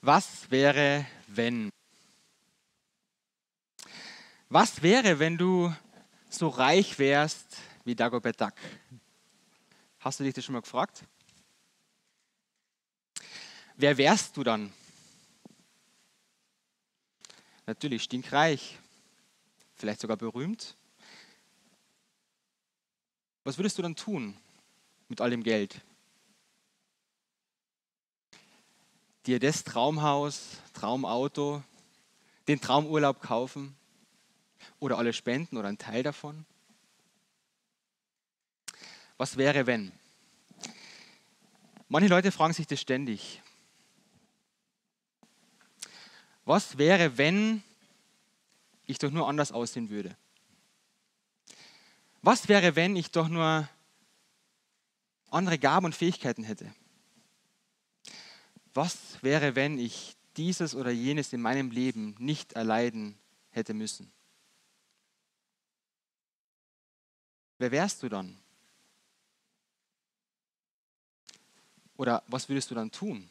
Was wäre, wenn? Was wäre, wenn du so reich wärst wie Dagobert Duck? Hast du dich das schon mal gefragt? Wer wärst du dann? Natürlich stinkreich, vielleicht sogar berühmt. Was würdest du dann tun mit all dem Geld? Dir das Traumhaus, Traumauto, den Traumurlaub kaufen oder alle spenden oder einen Teil davon? Was wäre, wenn? Manche Leute fragen sich das ständig. Was wäre, wenn ich doch nur anders aussehen würde? Was wäre, wenn ich doch nur andere Gaben und Fähigkeiten hätte? Was wäre, wenn ich dieses oder jenes in meinem Leben nicht erleiden hätte müssen? Wer wärst du dann? Oder was würdest du dann tun?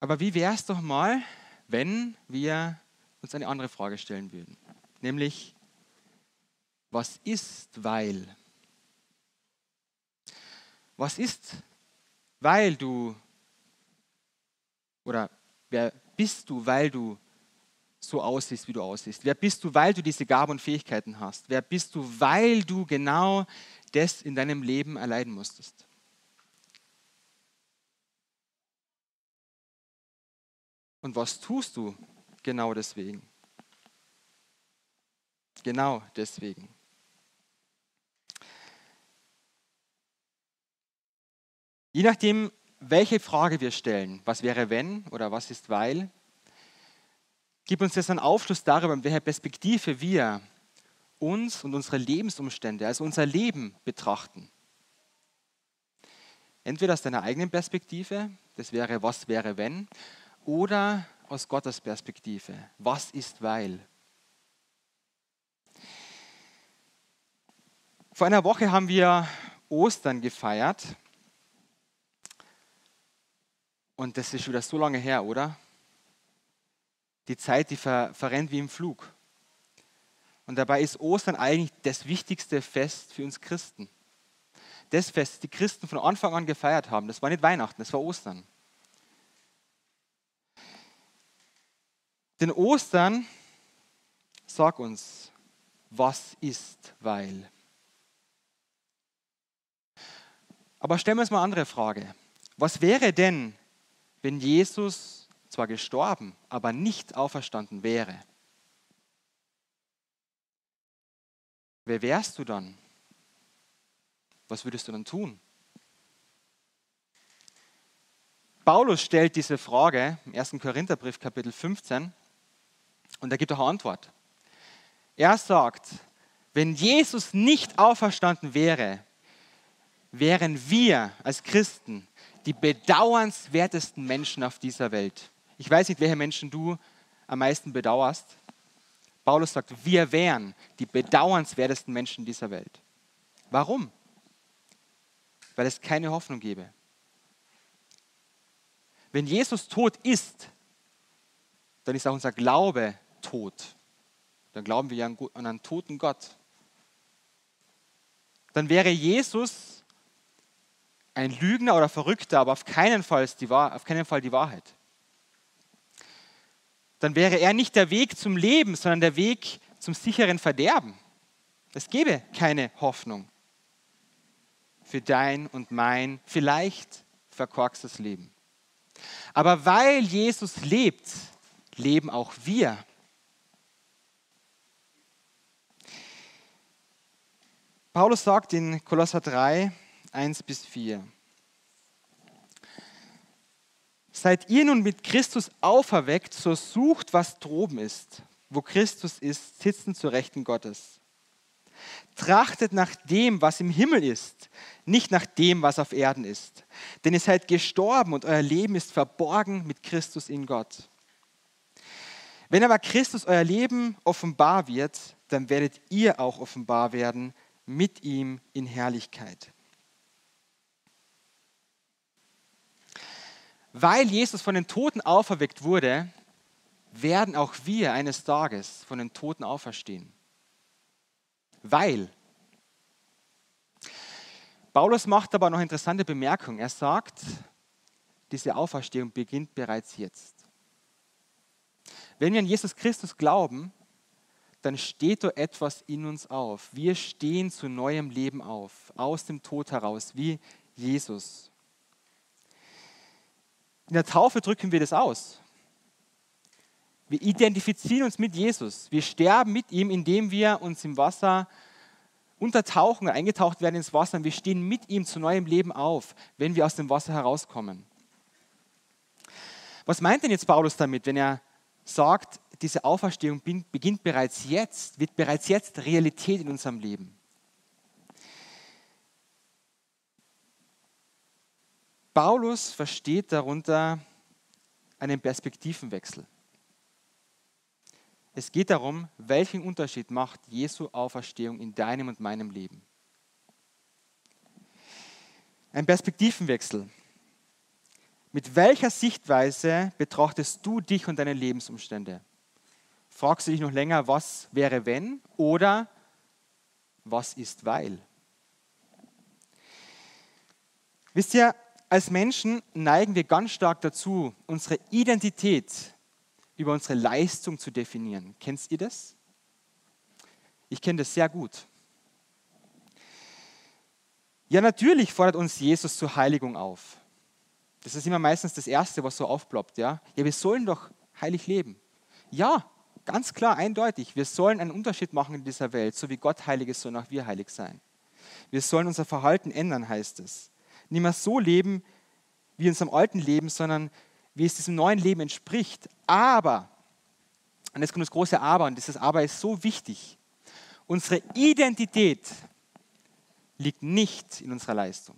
Aber wie wäre es doch mal, wenn wir uns eine andere Frage stellen würden? Nämlich, was ist weil? Was ist, weil du, oder wer bist du, weil du so aussiehst, wie du aussiehst? Wer bist du, weil du diese Gaben und Fähigkeiten hast? Wer bist du, weil du genau das in deinem Leben erleiden musstest? Und was tust du genau deswegen? Genau deswegen. Je nachdem, welche Frage wir stellen, was wäre wenn oder was ist weil, gibt uns das einen Aufschluss darüber, in welcher Perspektive wir uns und unsere Lebensumstände, also unser Leben betrachten. Entweder aus deiner eigenen Perspektive, das wäre was wäre wenn, oder aus Gottes Perspektive. Was ist weil? Vor einer Woche haben wir Ostern gefeiert. Und das ist wieder so lange her, oder? Die Zeit, die ver verrennt wie im Flug. Und dabei ist Ostern eigentlich das wichtigste Fest für uns Christen. Das Fest, das die Christen von Anfang an gefeiert haben, das war nicht Weihnachten, das war Ostern. Denn Ostern sagt uns, was ist weil. Aber stellen wir uns mal eine andere Frage. Was wäre denn, wenn Jesus zwar gestorben, aber nicht auferstanden wäre? Wer wärst du dann? Was würdest du dann tun? Paulus stellt diese Frage im 1. Korintherbrief Kapitel 15 und er gibt auch eine Antwort. Er sagt, wenn Jesus nicht auferstanden wäre, wären wir als Christen die bedauernswertesten Menschen auf dieser Welt. Ich weiß nicht, welche Menschen du am meisten bedauerst. Paulus sagt, wir wären die bedauernswertesten Menschen dieser Welt. Warum? Weil es keine Hoffnung gäbe. Wenn Jesus tot ist, dann ist auch unser Glaube tot. Dann glauben wir ja an einen toten Gott. Dann wäre Jesus ein Lügner oder Verrückter, aber auf keinen Fall die, auf keinen Fall die Wahrheit. Dann wäre er nicht der Weg zum Leben, sondern der Weg zum sicheren Verderben. Es gäbe keine Hoffnung für dein und mein vielleicht verkorkstes Leben. Aber weil Jesus lebt, leben auch wir. Paulus sagt in Kolosser 3, 1 bis 4. Seid ihr nun mit Christus auferweckt, so sucht, was droben ist, wo Christus ist, sitzen zur Rechten Gottes. Trachtet nach dem, was im Himmel ist, nicht nach dem, was auf Erden ist. Denn ihr seid gestorben und euer Leben ist verborgen mit Christus in Gott. Wenn aber Christus euer Leben offenbar wird, dann werdet ihr auch offenbar werden mit ihm in Herrlichkeit. Weil Jesus von den Toten auferweckt wurde, werden auch wir eines Tages von den Toten auferstehen. Weil. Paulus macht aber noch interessante Bemerkung. Er sagt, diese Auferstehung beginnt bereits jetzt. Wenn wir an Jesus Christus glauben, dann steht da etwas in uns auf. Wir stehen zu neuem Leben auf, aus dem Tod heraus, wie Jesus. In der Taufe drücken wir das aus. Wir identifizieren uns mit Jesus. Wir sterben mit ihm, indem wir uns im Wasser untertauchen, eingetaucht werden ins Wasser. Und wir stehen mit ihm zu neuem Leben auf, wenn wir aus dem Wasser herauskommen. Was meint denn jetzt Paulus damit, wenn er sagt, diese Auferstehung beginnt bereits jetzt, wird bereits jetzt Realität in unserem Leben? Paulus versteht darunter einen Perspektivenwechsel. Es geht darum, welchen Unterschied macht Jesu Auferstehung in deinem und meinem Leben. Ein Perspektivenwechsel. Mit welcher Sichtweise betrachtest du dich und deine Lebensumstände? Fragst du dich noch länger, was wäre wenn oder was ist weil? Wisst ihr, als Menschen neigen wir ganz stark dazu, unsere Identität über unsere Leistung zu definieren. Kennst ihr das? Ich kenne das sehr gut. Ja, natürlich fordert uns Jesus zur Heiligung auf. Das ist immer meistens das Erste, was so aufploppt. Ja, ja wir sollen doch heilig leben. Ja, ganz klar, eindeutig. Wir sollen einen Unterschied machen in dieser Welt. So wie Gott heilig ist, sollen auch wir heilig sein. Wir sollen unser Verhalten ändern, heißt es. Nicht mehr so leben wie in unserem alten Leben, sondern wie es diesem neuen Leben entspricht. Aber, und jetzt kommt das große Aber, und dieses Aber ist so wichtig, unsere Identität liegt nicht in unserer Leistung,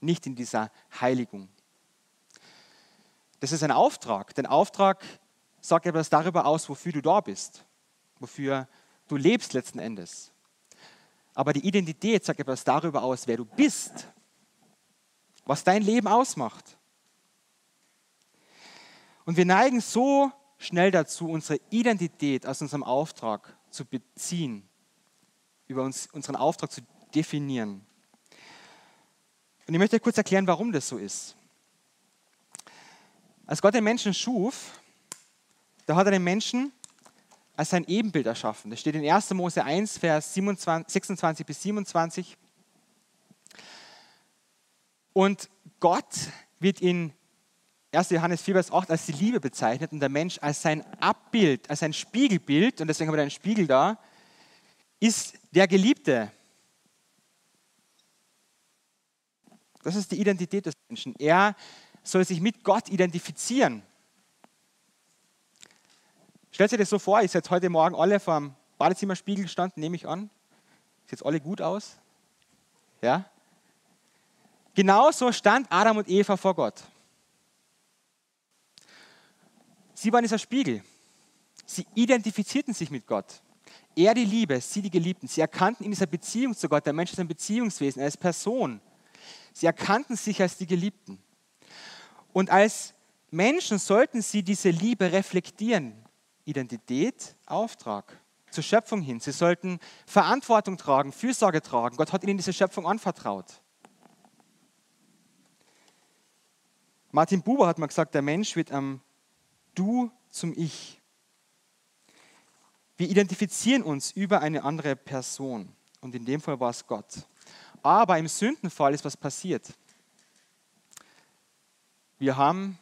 nicht in dieser Heiligung. Das ist ein Auftrag. Den Auftrag sagt etwas darüber aus, wofür du da bist, wofür du lebst letzten Endes. Aber die Identität sagt etwas darüber aus, wer du bist, was dein Leben ausmacht. Und wir neigen so schnell dazu, unsere Identität aus unserem Auftrag zu beziehen, über uns, unseren Auftrag zu definieren. Und ich möchte kurz erklären, warum das so ist. Als Gott den Menschen schuf, da hat er den Menschen als sein Ebenbild erschaffen. Das steht in 1. Mose 1, Vers 27, 26 bis 27. Und Gott wird in 1. Johannes 4, Vers 8 als die Liebe bezeichnet und der Mensch als sein Abbild, als sein Spiegelbild, und deswegen haben wir einen Spiegel da, ist der Geliebte. Das ist die Identität des Menschen. Er soll sich mit Gott identifizieren. Stellt euch das so vor, ihr seid heute Morgen alle vor dem Badezimmerspiegel gestanden, nehme ich an. Sieht jetzt alle gut aus? Ja? Genauso stand Adam und Eva vor Gott. Sie waren dieser Spiegel. Sie identifizierten sich mit Gott. Er die Liebe, sie die Geliebten. Sie erkannten in dieser Beziehung zu Gott, der Mensch ist ein Beziehungswesen, er ist Person. Sie erkannten sich als die Geliebten. Und als Menschen sollten sie diese Liebe reflektieren. Identität, Auftrag, zur Schöpfung hin. Sie sollten Verantwortung tragen, Fürsorge tragen. Gott hat ihnen diese Schöpfung anvertraut. Martin Buber hat mal gesagt, der Mensch wird am Du zum Ich. Wir identifizieren uns über eine andere Person und in dem Fall war es Gott. Aber im Sündenfall ist was passiert. Wir haben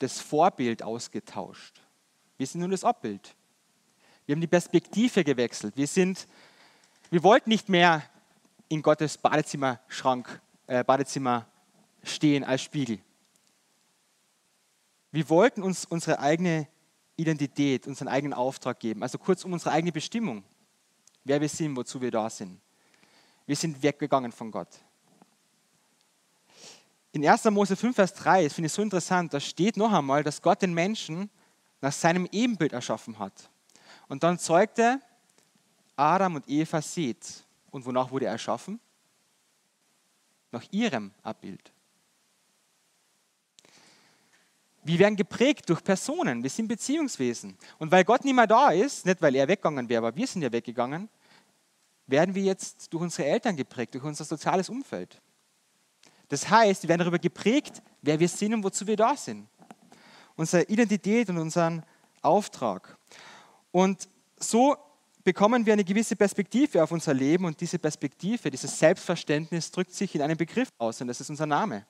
das Vorbild ausgetauscht. Wir sind nun das Abbild. Wir haben die Perspektive gewechselt. Wir, sind, wir wollten nicht mehr in Gottes Badezimmerschrank, äh, Badezimmer stehen als Spiegel. Wir wollten uns unsere eigene Identität, unseren eigenen Auftrag geben. Also kurz um unsere eigene Bestimmung. Wer wir sind, wozu wir da sind. Wir sind weggegangen von Gott. In 1. Mose 5, Vers 3, das finde ich so interessant, da steht noch einmal, dass Gott den Menschen nach seinem Ebenbild erschaffen hat. Und dann zeugte Adam und Eva Seth. Und wonach wurde er erschaffen? Nach ihrem Abbild. Wir werden geprägt durch Personen. Wir sind Beziehungswesen. Und weil Gott nicht mehr da ist, nicht weil er weggegangen wäre, aber wir sind ja weggegangen, werden wir jetzt durch unsere Eltern geprägt, durch unser soziales Umfeld. Das heißt, wir werden darüber geprägt, wer wir sind und wozu wir da sind. Unsere Identität und unseren Auftrag. Und so bekommen wir eine gewisse Perspektive auf unser Leben und diese Perspektive, dieses Selbstverständnis drückt sich in einem Begriff aus und das ist unser Name.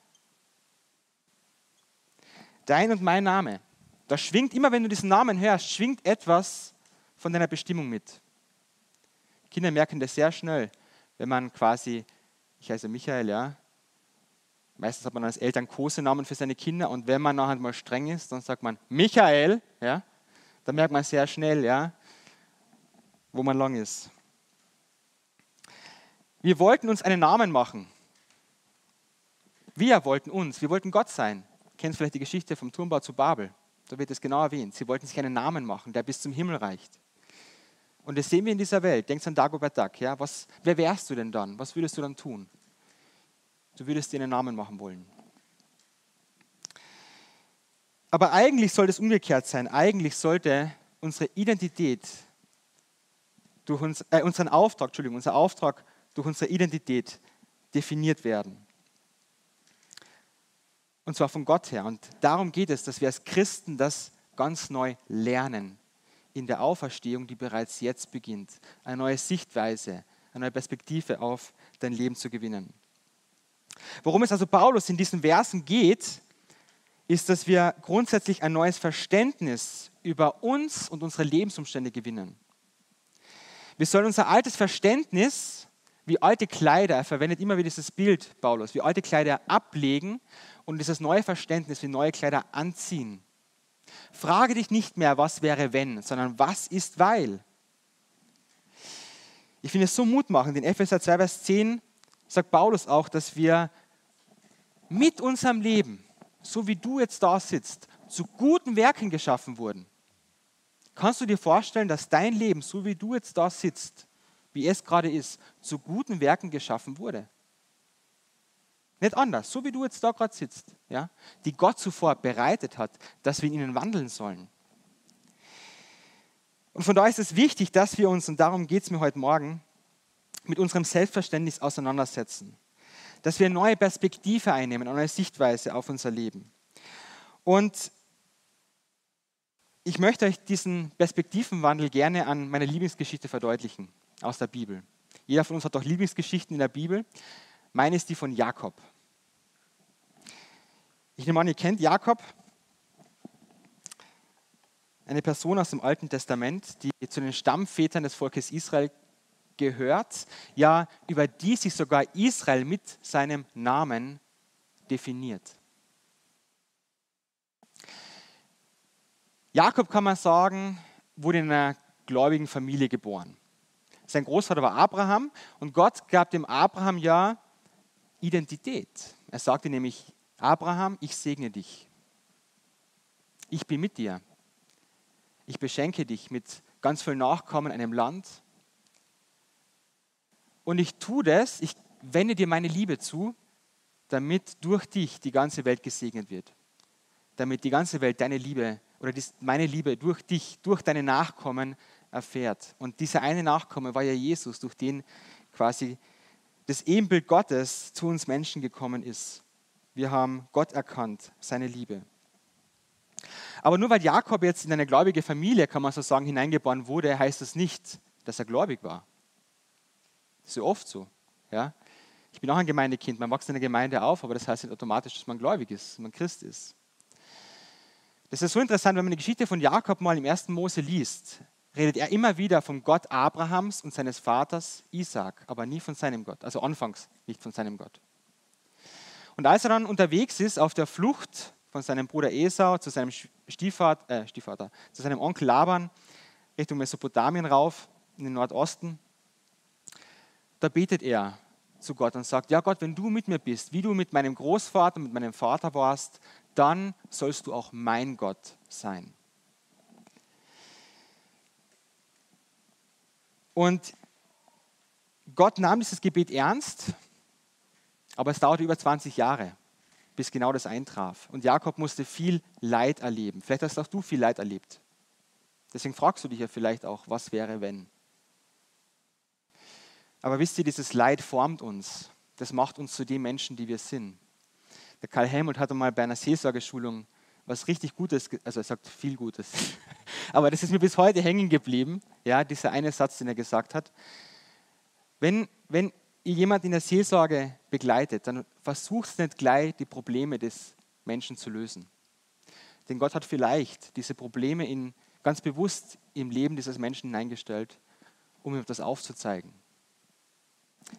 Dein und mein Name. Da schwingt immer, wenn du diesen Namen hörst, schwingt etwas von deiner Bestimmung mit. Kinder merken das sehr schnell, wenn man quasi, ich heiße Michael, ja, meistens hat man als Eltern Kosenamen für seine Kinder und wenn man nachher mal streng ist, dann sagt man Michael, ja, dann merkt man sehr schnell, ja, wo man lang ist. Wir wollten uns einen Namen machen. Wir wollten uns, wir wollten Gott sein. Kennst vielleicht die Geschichte vom Turmbau zu Babel. Da wird es genau erwähnt. Sie wollten sich einen Namen machen, der bis zum Himmel reicht. Und das sehen wir in dieser Welt. Denkst an Dagobert Duck. Ja? Was, wer wärst du denn dann? Was würdest du dann tun? Du würdest dir einen Namen machen wollen. Aber eigentlich sollte es umgekehrt sein. Eigentlich sollte unsere Identität durch uns, äh, unseren Auftrag, Entschuldigung, unser Auftrag durch unsere Identität definiert werden. Und zwar von Gott her. Und darum geht es, dass wir als Christen das ganz neu lernen. In der Auferstehung, die bereits jetzt beginnt. Eine neue Sichtweise, eine neue Perspektive auf dein Leben zu gewinnen. Worum es also Paulus in diesen Versen geht, ist, dass wir grundsätzlich ein neues Verständnis über uns und unsere Lebensumstände gewinnen. Wir sollen unser altes Verständnis, wie alte Kleider, er verwendet immer wieder dieses Bild, Paulus, wie alte Kleider ablegen und dieses neue Verständnis wie neue Kleider anziehen. Frage dich nicht mehr, was wäre wenn, sondern was ist weil. Ich finde es so mutmachend. In Epheser 2, Vers 10 sagt Paulus auch, dass wir mit unserem Leben, so wie du jetzt da sitzt, zu guten Werken geschaffen wurden. Kannst du dir vorstellen, dass dein Leben, so wie du jetzt da sitzt, wie es gerade ist, zu guten Werken geschaffen wurde? Nicht anders, so wie du jetzt da gerade sitzt, ja, die Gott zuvor bereitet hat, dass wir in ihnen wandeln sollen. Und von daher ist es wichtig, dass wir uns, und darum geht es mir heute Morgen, mit unserem Selbstverständnis auseinandersetzen. Dass wir eine neue Perspektive einnehmen, eine neue Sichtweise auf unser Leben. Und ich möchte euch diesen Perspektivenwandel gerne an meiner Lieblingsgeschichte verdeutlichen aus der Bibel. Jeder von uns hat doch Lieblingsgeschichten in der Bibel. Meine ist die von Jakob. Ich nehme an, ihr kennt Jakob, eine Person aus dem Alten Testament, die zu den Stammvätern des Volkes Israel gehört, ja, über die sich sogar Israel mit seinem Namen definiert. Jakob kann man sagen, wurde in einer gläubigen Familie geboren. Sein Großvater war Abraham und Gott gab dem Abraham ja Identität. Er sagte nämlich, Abraham, ich segne dich. Ich bin mit dir. Ich beschenke dich mit ganz vielen Nachkommen, einem Land. Und ich tue das, ich wende dir meine Liebe zu, damit durch dich die ganze Welt gesegnet wird. Damit die ganze Welt deine Liebe oder meine Liebe durch dich, durch deine Nachkommen erfährt. Und dieser eine Nachkomme war ja Jesus, durch den quasi das Ebenbild Gottes zu uns Menschen gekommen ist. Wir haben Gott erkannt, seine Liebe. Aber nur weil Jakob jetzt in eine gläubige Familie, kann man so sagen, hineingeboren wurde, heißt das nicht, dass er gläubig war. Das ist ja oft so. Ja? Ich bin auch ein Gemeindekind, man wächst in der Gemeinde auf, aber das heißt nicht automatisch, dass man gläubig ist, dass man Christ ist. Das ist so interessant, wenn man die Geschichte von Jakob mal im ersten Mose liest, redet er immer wieder vom Gott Abrahams und seines Vaters Isaac, aber nie von seinem Gott, also anfangs nicht von seinem Gott. Und als er dann unterwegs ist auf der Flucht von seinem Bruder Esau zu seinem Stiefvater, äh, Stiefvater zu seinem Onkel Laban Richtung Mesopotamien rauf in den Nordosten, da betet er zu Gott und sagt, ja Gott, wenn du mit mir bist, wie du mit meinem Großvater, mit meinem Vater warst, dann sollst du auch mein Gott sein. Und Gott nahm dieses Gebet ernst, aber es dauerte über 20 Jahre. bis genau das eintraf. Und Jakob musste viel Leid erleben. Vielleicht hast auch du viel Leid erlebt. Deswegen fragst du dich ja vielleicht auch, was wäre, wenn. Aber wisst ihr, dieses Leid formt uns. Das macht uns zu den Menschen, die wir sind. Der Karl Helmut hat einmal bei einer Seelsorgeschulung was richtig Gutes, also er sagt viel Gutes, aber das ist mir bis heute hängen geblieben, ja, dieser eine Satz, den er gesagt hat. Wenn, wenn ihr jemand in der Seelsorge begleitet, dann versucht nicht gleich die Probleme des Menschen zu lösen. Denn Gott hat vielleicht diese Probleme in, ganz bewusst im Leben dieses Menschen hineingestellt, um ihm das aufzuzeigen.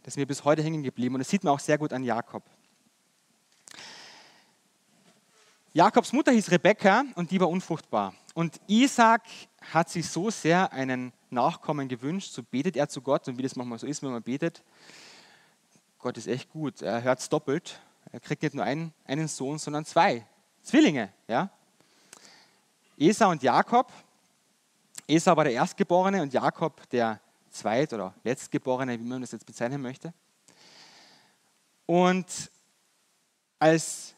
Das ist mir bis heute hängen geblieben und das sieht man auch sehr gut an Jakob. Jakobs Mutter hieß Rebekka und die war unfruchtbar. Und Isaac hat sich so sehr einen Nachkommen gewünscht, so betet er zu Gott und wie das manchmal so ist, wenn man betet. Gott ist echt gut, er hört es doppelt. Er kriegt nicht nur einen, einen Sohn, sondern zwei Zwillinge. Ja? Esau und Jakob. Esau war der Erstgeborene und Jakob der Zweit- oder Letztgeborene, wie man das jetzt bezeichnen möchte. Und als,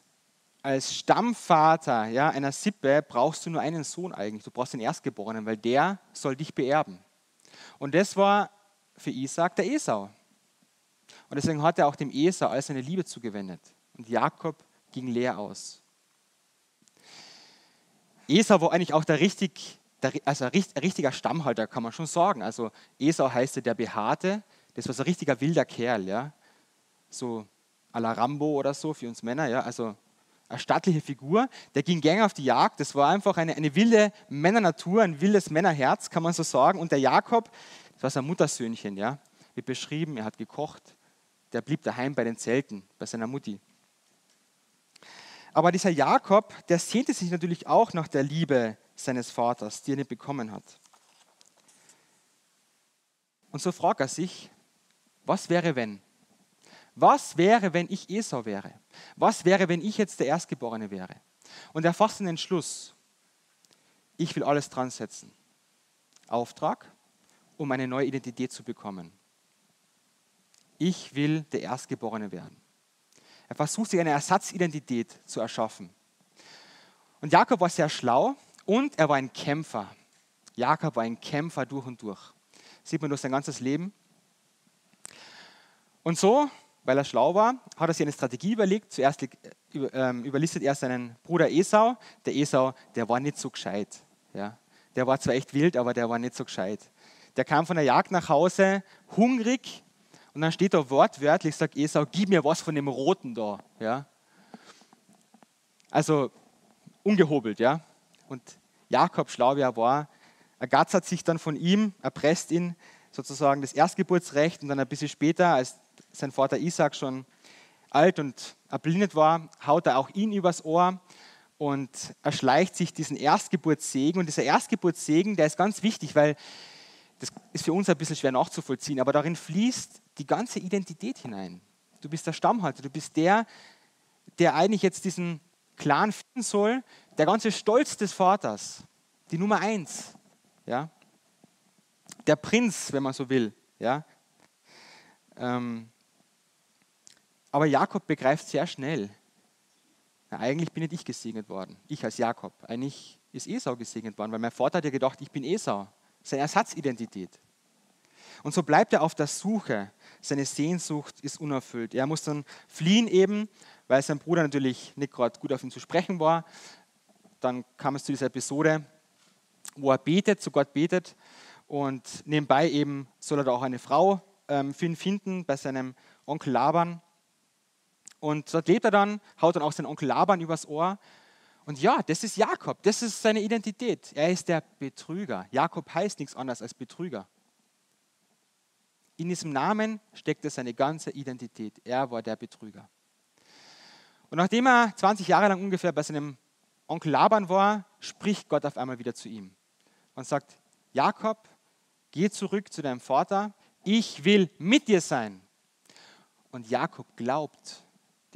als Stammvater ja, einer Sippe brauchst du nur einen Sohn eigentlich. Du brauchst den Erstgeborenen, weil der soll dich beerben. Und das war für Isaac der Esau. Und deswegen hat er auch dem Esau all seine Liebe zugewendet. Und Jakob ging leer aus. Esau war eigentlich auch der richtig also ein richtiger Stammhalter, kann man schon sagen. Also Esau heißt der Behaarte, das war so ein richtiger wilder Kerl, ja. So à la Rambo oder so für uns Männer, ja. Also eine stattliche Figur, der ging gern auf die Jagd. Das war einfach eine, eine wilde Männernatur, ein wildes Männerherz, kann man so sagen. Und der Jakob, das war sein Muttersöhnchen, ja, wird beschrieben, er hat gekocht, der blieb daheim bei den Zelten, bei seiner Mutti. Aber dieser Jakob, der sehnte sich natürlich auch nach der Liebe seines Vaters, die er nicht bekommen hat. Und so fragt er sich, was wäre wenn? Was wäre, wenn ich Esau wäre? Was wäre, wenn ich jetzt der Erstgeborene wäre? Und er fasst einen Entschluss. Ich will alles dran setzen. Auftrag, um eine neue Identität zu bekommen. Ich will der Erstgeborene werden. Er versucht sich eine Ersatzidentität zu erschaffen. Und Jakob war sehr schlau und er war ein Kämpfer. Jakob war ein Kämpfer durch und durch. sieht man durch sein ganzes Leben. Und so, weil er schlau war, hat er sich eine Strategie überlegt. Zuerst ähm, überlistet er seinen Bruder Esau. Der Esau, der war nicht so gescheit. Ja. Der war zwar echt wild, aber der war nicht so gescheit. Der kam von der Jagd nach Hause, hungrig. Und dann steht da wortwörtlich, sagt Esau, gib mir was von dem Roten da. Ja. Also ungehobelt, ja. Und Jakob, schlau wie er war, ergattert sich dann von ihm, erpresst ihn sozusagen das Erstgeburtsrecht und dann ein bisschen später, als sein Vater Isaac schon alt und erblindet war, haut er auch ihn übers Ohr und erschleicht sich diesen Erstgeburtssegen. Und dieser Erstgeburtssegen, der ist ganz wichtig, weil das ist für uns ein bisschen schwer nachzuvollziehen, aber darin fließt die ganze Identität hinein. Du bist der Stammhalter, du bist der, der eigentlich jetzt diesen Clan finden soll, der ganze Stolz des Vaters, die Nummer eins, ja, der Prinz, wenn man so will, ja. Ähm, aber Jakob begreift sehr schnell, na, eigentlich bin nicht ich gesegnet worden, ich als Jakob. Eigentlich ist Esau gesegnet worden, weil mein Vater hat ja gedacht, ich bin Esau, seine Ersatzidentität. Und so bleibt er auf der Suche. Seine Sehnsucht ist unerfüllt. Er muss dann fliehen eben, weil sein Bruder natürlich nicht gerade gut auf ihn zu sprechen war dann kam es zu dieser Episode, wo er betet, zu Gott betet und nebenbei eben soll er da auch eine Frau ähm, finden bei seinem Onkel Laban. Und dort lebt er dann, haut dann auch seinen Onkel Laban übers Ohr. Und ja, das ist Jakob, das ist seine Identität. Er ist der Betrüger. Jakob heißt nichts anderes als Betrüger. In diesem Namen steckte seine ganze Identität. Er war der Betrüger. Und nachdem er 20 Jahre lang ungefähr bei seinem Onkel Laban war, spricht Gott auf einmal wieder zu ihm und sagt, Jakob, geh zurück zu deinem Vater, ich will mit dir sein. Und Jakob glaubt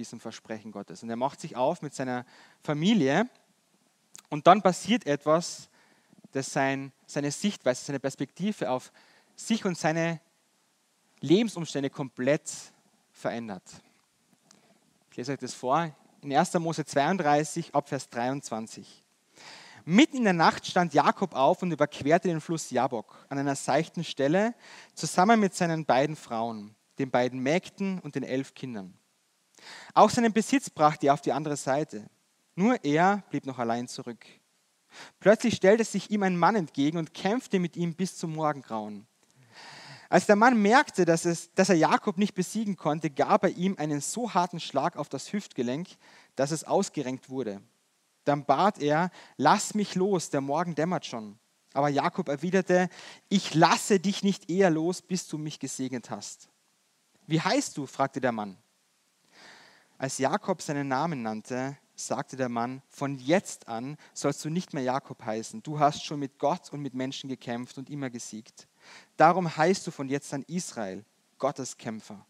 diesem Versprechen Gottes und er macht sich auf mit seiner Familie und dann passiert etwas, das sein, seine Sichtweise, seine Perspektive auf sich und seine Lebensumstände komplett verändert. Ich lese euch das vor, in 1. Mose 32, Abvers 23. Mitten in der Nacht stand Jakob auf und überquerte den Fluss Jabok an einer seichten Stelle zusammen mit seinen beiden Frauen, den beiden Mägden und den elf Kindern. Auch seinen Besitz brachte er auf die andere Seite. Nur er blieb noch allein zurück. Plötzlich stellte sich ihm ein Mann entgegen und kämpfte mit ihm bis zum Morgengrauen. Als der Mann merkte, dass, es, dass er Jakob nicht besiegen konnte, gab er ihm einen so harten Schlag auf das Hüftgelenk, dass es ausgerenkt wurde. Dann bat er, lass mich los, der Morgen dämmert schon. Aber Jakob erwiderte, ich lasse dich nicht eher los, bis du mich gesegnet hast. Wie heißt du? fragte der Mann. Als Jakob seinen Namen nannte, sagte der Mann, von jetzt an sollst du nicht mehr Jakob heißen. Du hast schon mit Gott und mit Menschen gekämpft und immer gesiegt. Darum heißt du von jetzt an Israel, Gottes Kämpfer.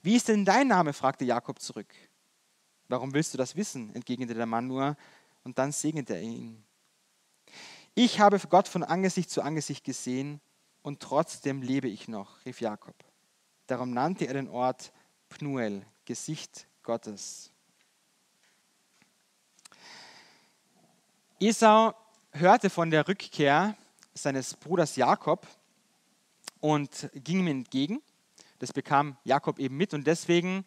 Wie ist denn dein Name? fragte Jakob zurück. Warum willst du das wissen? entgegnete der Mann nur, und dann segnete er ihn. Ich habe Gott von Angesicht zu Angesicht gesehen, und trotzdem lebe ich noch, rief Jakob. Darum nannte er den Ort Pnuel, Gesicht Gottes. Esau hörte von der Rückkehr seines Bruders Jakob und ging ihm entgegen. Das bekam Jakob eben mit und deswegen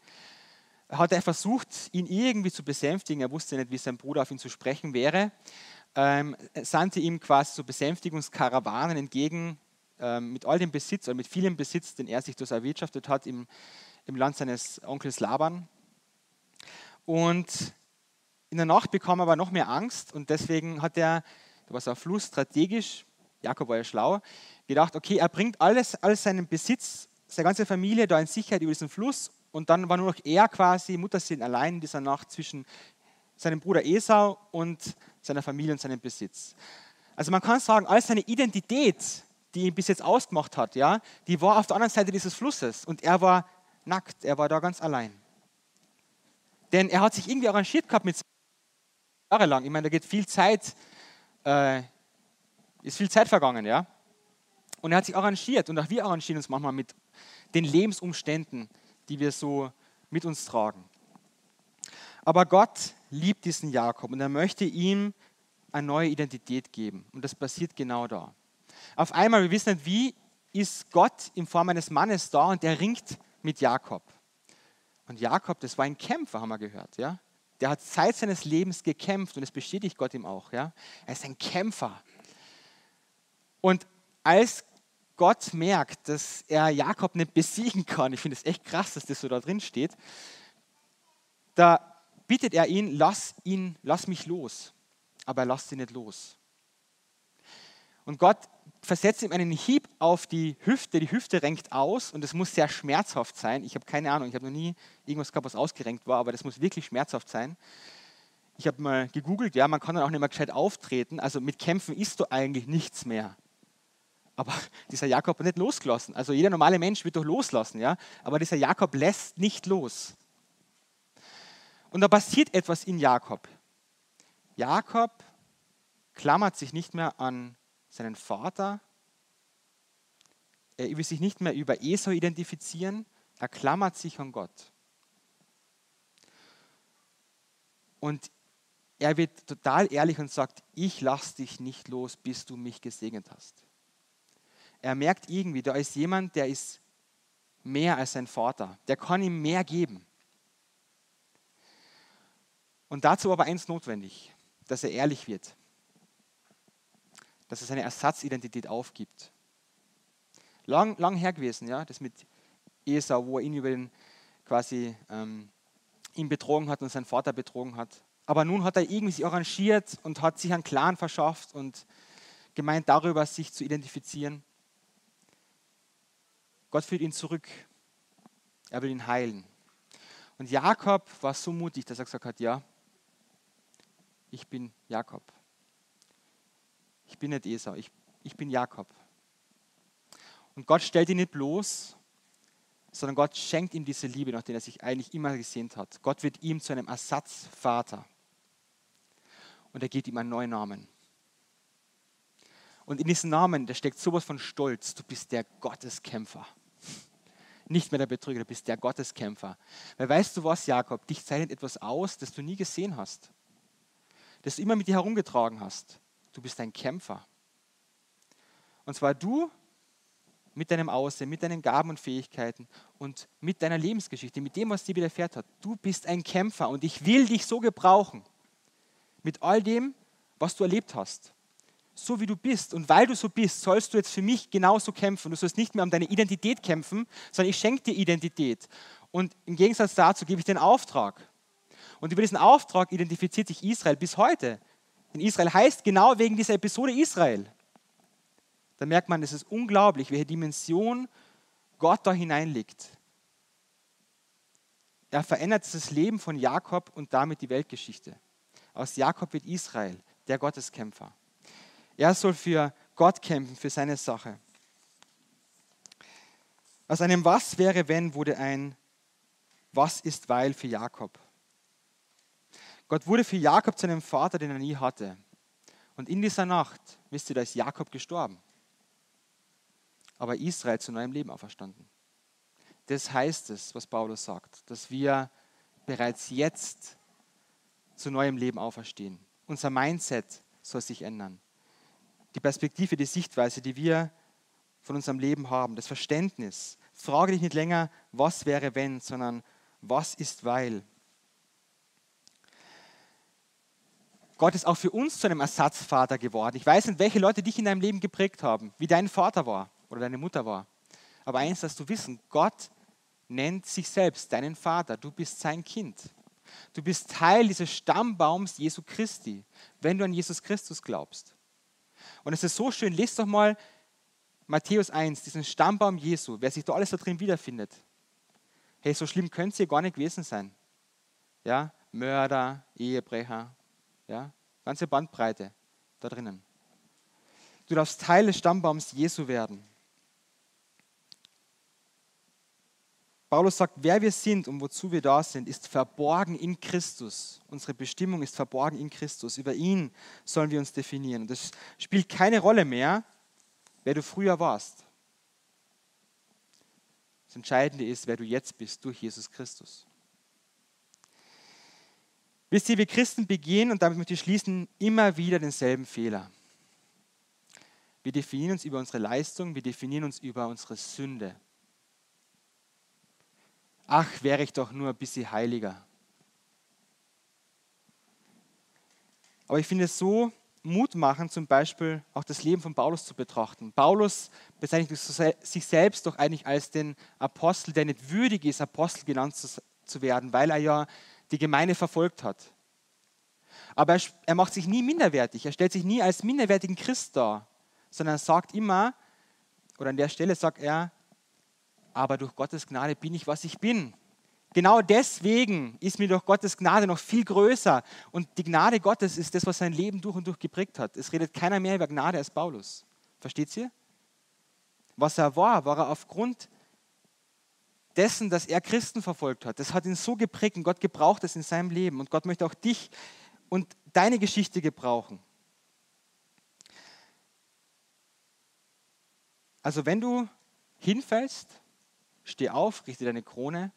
hat er versucht, ihn irgendwie zu besänftigen. Er wusste nicht, wie sein Bruder auf ihn zu sprechen wäre. Ähm, sandte ihm quasi so Besänftigungskarawanen entgegen ähm, mit all dem Besitz oder mit vielem Besitz, den er sich durch erwirtschaftet hat im, im Land seines Onkels Laban. Und in der Nacht bekam er aber noch mehr Angst und deswegen hat er, da war so ein Fluss strategisch, Jakob war ja schlau, gedacht, okay, er bringt alles, alles seinen Besitz, seine ganze Familie da in Sicherheit über diesen Fluss und dann war nur noch er quasi, Muttersinn allein in dieser Nacht zwischen seinem Bruder Esau und seiner Familie und seinem Besitz. Also man kann sagen, all seine Identität, die ihn bis jetzt ausgemacht hat, ja, die war auf der anderen Seite dieses Flusses und er war nackt, er war da ganz allein. Denn er hat sich irgendwie arrangiert gehabt mit jahrelang. Ich meine, da geht viel Zeit, äh, ist viel Zeit vergangen, ja. Und er hat sich arrangiert und auch wir arrangieren uns manchmal mit den Lebensumständen, die wir so mit uns tragen. Aber Gott liebt diesen Jakob und er möchte ihm eine neue Identität geben. Und das passiert genau da. Auf einmal, wir wissen nicht wie, ist Gott in Form eines Mannes da und er ringt mit Jakob. Und Jakob, das war ein Kämpfer, haben wir gehört. Ja? Der hat Zeit seines Lebens gekämpft und das bestätigt Gott ihm auch. Ja? Er ist ein Kämpfer. Und als Gott merkt, dass er Jakob nicht besiegen kann, ich finde es echt krass, dass das so da drin steht, da bittet er ihn, lass ihn, lass mich los. Aber er lässt ihn nicht los. Und Gott versetzt ihm einen Hieb auf die Hüfte, die Hüfte renkt aus und es muss sehr schmerzhaft sein. Ich habe keine Ahnung, ich habe noch nie irgendwas gehabt, was ausgerenkt war, aber das muss wirklich schmerzhaft sein. Ich habe mal gegoogelt, ja, man kann dann auch nicht mehr gescheit auftreten, also mit Kämpfen ist du eigentlich nichts mehr. Aber dieser Jakob hat nicht losgelassen. Also jeder normale Mensch wird doch loslassen, ja, aber dieser Jakob lässt nicht los. Und da passiert etwas in Jakob. Jakob klammert sich nicht mehr an seinen Vater. Er will sich nicht mehr über Esau identifizieren. Er klammert sich an Gott. Und er wird total ehrlich und sagt, ich lasse dich nicht los, bis du mich gesegnet hast. Er merkt irgendwie, da ist jemand, der ist mehr als sein Vater. Der kann ihm mehr geben. Und dazu aber eins notwendig, dass er ehrlich wird dass er seine Ersatzidentität aufgibt. Lang, lang her gewesen, ja, das mit Esau, wo er ihn über den quasi ähm, ihn betrogen hat und seinen Vater betrogen hat. Aber nun hat er irgendwie sich arrangiert und hat sich einen Clan verschafft und gemeint, darüber sich zu identifizieren. Gott führt ihn zurück. Er will ihn heilen. Und Jakob war so mutig, dass er gesagt hat, ja, ich bin Jakob ich bin nicht Esau, ich, ich bin Jakob. Und Gott stellt ihn nicht bloß, sondern Gott schenkt ihm diese Liebe, nach der er sich eigentlich immer gesehnt hat. Gott wird ihm zu einem Ersatzvater. Und er gibt ihm einen neuen Namen. Und in diesem Namen, da steckt sowas von Stolz. Du bist der Gotteskämpfer. nicht mehr der Betrüger, du bist der Gotteskämpfer. Weil weißt du was, Jakob, dich zeichnet etwas aus, das du nie gesehen hast, das du immer mit dir herumgetragen hast. Du bist ein Kämpfer. Und zwar du mit deinem Aussehen, mit deinen Gaben und Fähigkeiten und mit deiner Lebensgeschichte, mit dem, was dir widerfährt hat. Du bist ein Kämpfer und ich will dich so gebrauchen. Mit all dem, was du erlebt hast. So wie du bist. Und weil du so bist, sollst du jetzt für mich genauso kämpfen. Du sollst nicht mehr um deine Identität kämpfen, sondern ich schenke dir Identität. Und im Gegensatz dazu gebe ich einen Auftrag. Und über diesen Auftrag identifiziert sich Israel bis heute. Denn Israel heißt genau wegen dieser Episode Israel da merkt man, es ist unglaublich, welche Dimension Gott da hineinlegt. Er verändert das Leben von Jakob und damit die Weltgeschichte. Aus Jakob wird Israel, der Gotteskämpfer. Er soll für Gott kämpfen, für seine Sache. Aus einem Was wäre, wenn, wurde ein Was ist, weil für Jakob. Gott wurde für Jakob zu einem Vater, den er nie hatte. Und in dieser Nacht, wisst ihr, da ist Jakob gestorben aber Israel zu neuem Leben auferstanden. Das heißt es, was Paulus sagt, dass wir bereits jetzt zu neuem Leben auferstehen. Unser Mindset soll sich ändern. Die Perspektive, die Sichtweise, die wir von unserem Leben haben, das Verständnis. Frage dich nicht länger, was wäre wenn, sondern was ist weil. Gott ist auch für uns zu einem Ersatzvater geworden. Ich weiß nicht, welche Leute dich in deinem Leben geprägt haben, wie dein Vater war oder deine Mutter war. Aber eins dass du wissen, Gott nennt sich selbst deinen Vater. Du bist sein Kind. Du bist Teil dieses Stammbaums Jesu Christi, wenn du an Jesus Christus glaubst. Und es ist so schön, lest doch mal Matthäus 1, diesen Stammbaum Jesu, wer sich da alles da drin wiederfindet. Hey, so schlimm könnte es hier gar nicht gewesen sein. Ja, Mörder, Ehebrecher, ja, ganze Bandbreite da drinnen. Du darfst Teil des Stammbaums Jesu werden. Paulus sagt, wer wir sind und wozu wir da sind, ist verborgen in Christus. Unsere Bestimmung ist verborgen in Christus. Über ihn sollen wir uns definieren. Und das spielt keine Rolle mehr, wer du früher warst. Das Entscheidende ist, wer du jetzt bist durch Jesus Christus. Wisst ihr, wir Christen begehen, und damit möchte ich schließen, immer wieder denselben Fehler. Wir definieren uns über unsere Leistung, wir definieren uns über unsere Sünde ach, wäre ich doch nur ein bisschen heiliger. Aber ich finde es so mutmachend, zum Beispiel auch das Leben von Paulus zu betrachten. Paulus bezeichnet sich selbst doch eigentlich als den Apostel, der nicht würdig ist, Apostel genannt zu werden, weil er ja die Gemeinde verfolgt hat. Aber er, er macht sich nie minderwertig, er stellt sich nie als minderwertigen Christ dar, sondern er sagt immer, oder an der Stelle sagt er, aber durch Gottes Gnade bin ich, was ich bin. Genau deswegen ist mir durch Gottes Gnade noch viel größer. Und die Gnade Gottes ist das, was sein Leben durch und durch geprägt hat. Es redet keiner mehr über Gnade als Paulus. Versteht ihr? Was er war, war er aufgrund dessen, dass er Christen verfolgt hat. Das hat ihn so geprägt und Gott gebraucht es in seinem Leben. Und Gott möchte auch dich und deine Geschichte gebrauchen. Also wenn du hinfällst, Steh auf, richte deine Krone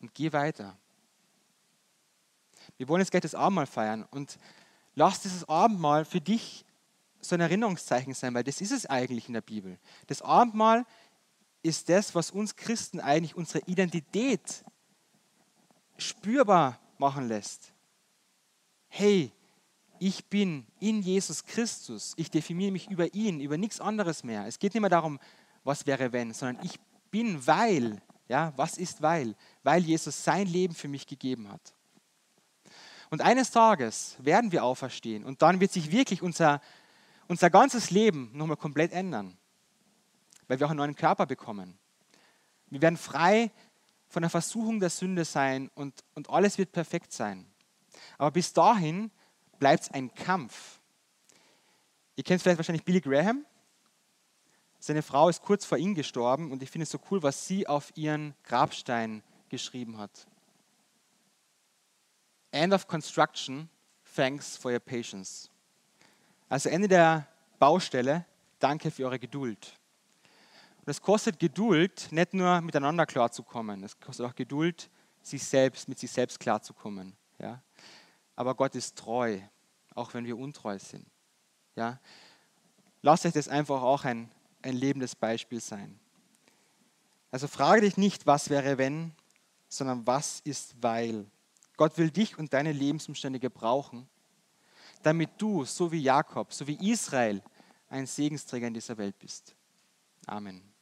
und geh weiter. Wir wollen jetzt gleich das Abendmahl feiern und lass dieses Abendmahl für dich so ein Erinnerungszeichen sein, weil das ist es eigentlich in der Bibel. Das Abendmahl ist das, was uns Christen eigentlich unsere Identität spürbar machen lässt. Hey, ich bin in Jesus Christus. Ich definiere mich über ihn, über nichts anderes mehr. Es geht nicht mehr darum, was wäre wenn, sondern ich bin, weil, ja, was ist weil? Weil Jesus sein Leben für mich gegeben hat. Und eines Tages werden wir auferstehen und dann wird sich wirklich unser, unser ganzes Leben nochmal komplett ändern, weil wir auch einen neuen Körper bekommen. Wir werden frei von der Versuchung der Sünde sein und, und alles wird perfekt sein. Aber bis dahin bleibt es ein Kampf. Ihr kennt vielleicht wahrscheinlich Billy Graham. Seine Frau ist kurz vor ihm gestorben und ich finde es so cool, was sie auf ihren Grabstein geschrieben hat. End of construction, thanks for your patience. Also Ende der Baustelle, danke für eure Geduld. Und es kostet Geduld, nicht nur miteinander klarzukommen, es kostet auch Geduld, sich selbst, mit sich selbst klarzukommen. Ja? Aber Gott ist treu, auch wenn wir untreu sind. Ja? Lasst euch das einfach auch ein, ein lebendes Beispiel sein. Also frage dich nicht, was wäre, wenn, sondern was ist, weil. Gott will dich und deine Lebensumstände gebrauchen, damit du, so wie Jakob, so wie Israel, ein Segensträger in dieser Welt bist. Amen.